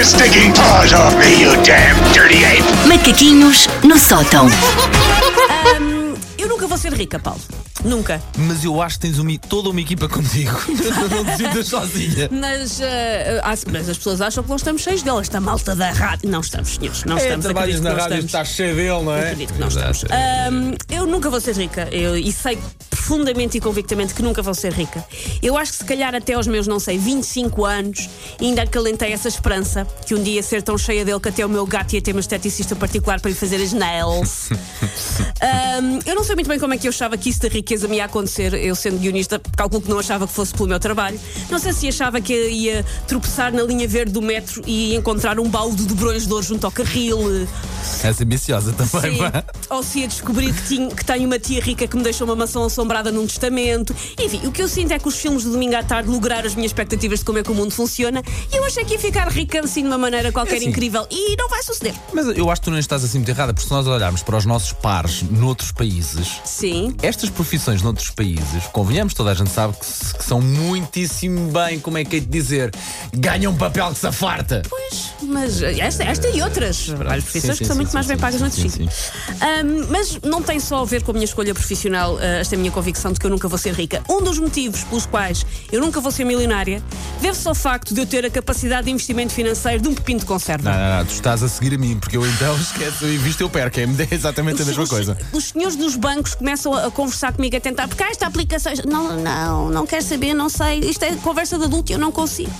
your stinking paws off me, you damn dirty ape! Macaquinhos no sótão. Hum, eu nunca vou ser rica, Paulo. Nunca. Mas eu acho que tens uma, toda uma equipa contigo. não te sintas sozinha. Mas, eh, ah, mas as pessoas acham que nós estamos cheios delas. Esta malta da rádio. Não estamos, senhores. Não É, estamos. trabalhas na rádio, estás cheio dele, não é? Acredito que não Exato. estamos. Hum, eu nunca vou ser rica. Eu, e sei profundamente e convictamente que nunca vou ser rica. Eu acho que se calhar até aos meus, não sei, 25 anos, ainda acalentei essa esperança que um dia ia ser tão cheia dele que até o meu gato ia ter uma esteticista particular para lhe fazer as nails. Hum, eu não sei muito bem como é que eu achava que isso da riqueza me ia acontecer. Eu, sendo guionista, calculo que não achava que fosse pelo meu trabalho. Não sei se achava que ia tropeçar na linha verde do metro e encontrar um balde de brões de ouro junto ao carril. És ambiciosa também, Sim. pá. Ou se ia descobrir que, tinha, que tenho uma tia rica que me deixou uma maçã assombrada num testamento. Enfim, o que eu sinto é que os filmes de domingo à tarde lograram as minhas expectativas de como é que o mundo funciona e eu achei que ia ficar rica assim de uma maneira qualquer É assim. incrível. E não vai suceder. Mas eu acho que tu não estás assim muito errada, porque se nós olharmos para os nossos pares noutros países, Sim. estas profissões noutros países, convenhamos, toda a gente sabe que, que são muitíssimo bem, como é que é de dizer, ganham um papel que se afarta. Pois, mas esta, esta e outras. Várias profissões sim, que são sim, muito sim, mais bem pagas noutros sítios. Ahm, mas não tem só a ver com a minha escolha profissional, ah, esta é a minha convicção de que eu nunca vou ser rica. Um dos motivos pelos quais eu nunca vou ser milionária deve-se ao facto de eu ter a capacidade de investimento financeiro de um pepino de conserva. Não, não, não, tu estás a seguir a mim, porque eu então esqueço e visto eu perco, é exatamente a mesma Os- coisa. Os senhores dos bancos começam a, a conversar comigo, a tentar, porque há esta aplicação. Não, não, não quero saber, não sei. Isto é conversa de adulto e eu não consigo.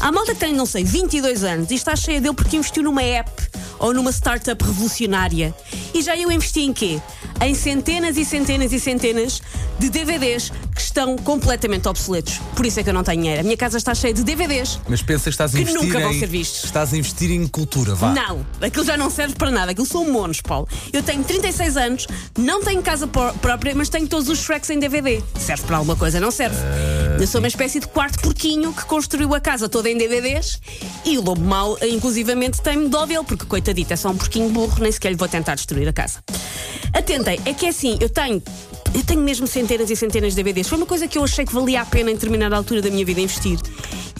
Há malta que tem, não sei, 22 anos e está cheia dele porque investiu numa app ou numa startup revolucionária. E já eu investi em quê? Em centenas e centenas e centenas de DVDs que estão completamente obsoletos. Por isso é que eu não tenho dinheiro. A minha casa está cheia de DVDs. Mas pensas que estás a Que investir nunca vão em, ser vistos. Estás a investir em cultura, vá. Não, aquilo já não serve para nada. Aquilo são monos, Paulo. Eu tenho 36 anos, não tenho casa pró- própria, mas tenho todos os Shreks em DVD. Serve para alguma coisa? Não serve. Eu sou uma espécie de quarto porquinho que construiu a casa toda em DVDs e o Lobo Mau, inclusivamente, tem-me dó dele, porque coitadito, é só um porquinho burro, nem sequer lhe vou tentar destruir a casa. Atentem, é que é assim, eu tenho. Eu tenho mesmo centenas e centenas de DVDs. Foi uma coisa que eu achei que valia a pena em determinada altura da minha vida investir.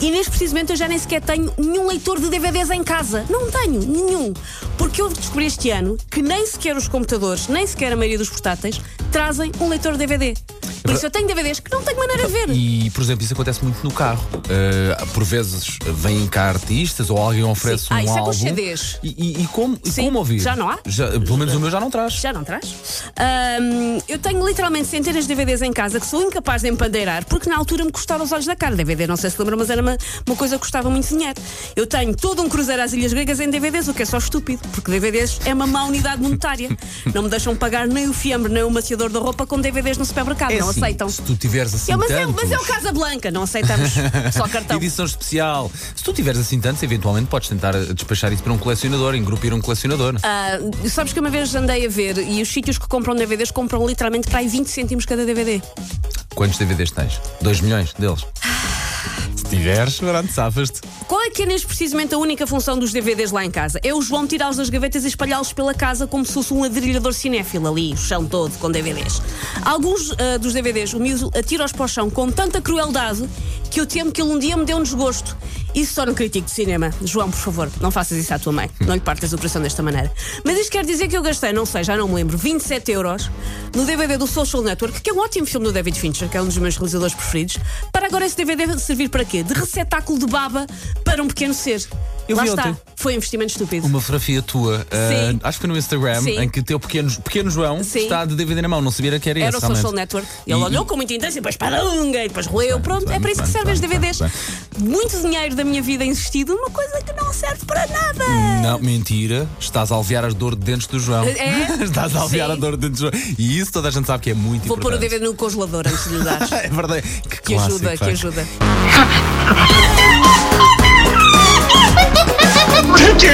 E neste precisamente eu já nem sequer tenho nenhum leitor de DVDs em casa. Não tenho, nenhum. Porque eu descobri este ano que nem sequer os computadores, nem sequer a maioria dos portáteis, trazem um leitor de DVD. Por isso eu tenho DVDs que não tenho maneira de ver. E, por exemplo, isso acontece muito no carro. Uh, por vezes vêm cá artistas ou alguém oferece Sim. Ah, um isso é com álbum. os CDs. E, e- e como, e Sim. como ouvir? Já não há? Já- pelo menos o meu já não traz. Já não traz? Ahm, eu tenho literalmente centenas de DVDs em casa que sou incapaz de empandeirar porque na altura me custava os olhos da cara. DVD, não sei se lembra, mas era uma, uma coisa que custava muito dinheiro. Eu tenho todo um cruzeiro às Ilhas Gregas em DVDs, o que é só estúpido, porque DVDs é uma má unidade monetária. não me deixam pagar nem o fiambre, nem o maciador da roupa com DVDs no supermercado. É não assim, aceitam. Se tu tiveres assim Eu, mas, é, tantos, mas é o Casa Blanca, não aceitamos só cartão. Edição especial. Se tu tiveres assim tantos, eventualmente podes tentar despachar isso para um colecionador, engrupir um colecionador. Ah, sabes que uma vez andei a ver e os sítios que compram DVDs compram literalmente para aí 20 cêntimos cada DVD. Quantos DVDs tens? 2 milhões deles. Pronto, safas-te. Qual é que é neste precisamente a única função dos DVDs lá em casa? É o João tirá-los das gavetas e espalhá-los pela casa como se fosse um adrilhador cinéfilo ali, o chão todo com DVDs. Alguns ah, dos DVDs o miúdo atira-os para o chão com tanta crueldade que eu temo que ele um dia me dê um desgosto. Isso só no crítico de cinema. João, por favor, não faças isso à tua mãe. Não lhe partas o coração desta maneira. Mas isto quer dizer que eu gastei, não sei, já não me lembro, 27 euros no DVD do Social Network, que é um ótimo filme do David Fincher, que é um dos meus realizadores preferidos, para agora esse DVD servir para quê? De receptáculo de baba para um pequeno ser. Eu Lá vi está. ontem. Foi um investimento estúpido. Uma fotografia tua, ah, Sim. acho que foi no Instagram, Sim. em que o teu pequeno, pequeno João Sim. está de DVD na mão, não sabia que era, Era esse. o Social realmente. Network. Ele E- olhou com muita intenção e depois parunga e depois roeu. Pronto, bem, é para isso que servem os DVDs. Muito dinheiro da minha vida investido numa coisa que não serve para nada. Não, mentira. Estás a aliviar a dor de dentes do João. É? Estás a aliviar Sim. a dor de dentes do João. E isso toda a gente sabe que é muito Vou pôr o importante. DVD no congelador antes de lhe dar. É verdade. Que, Que clássico, ajuda, que ajuda.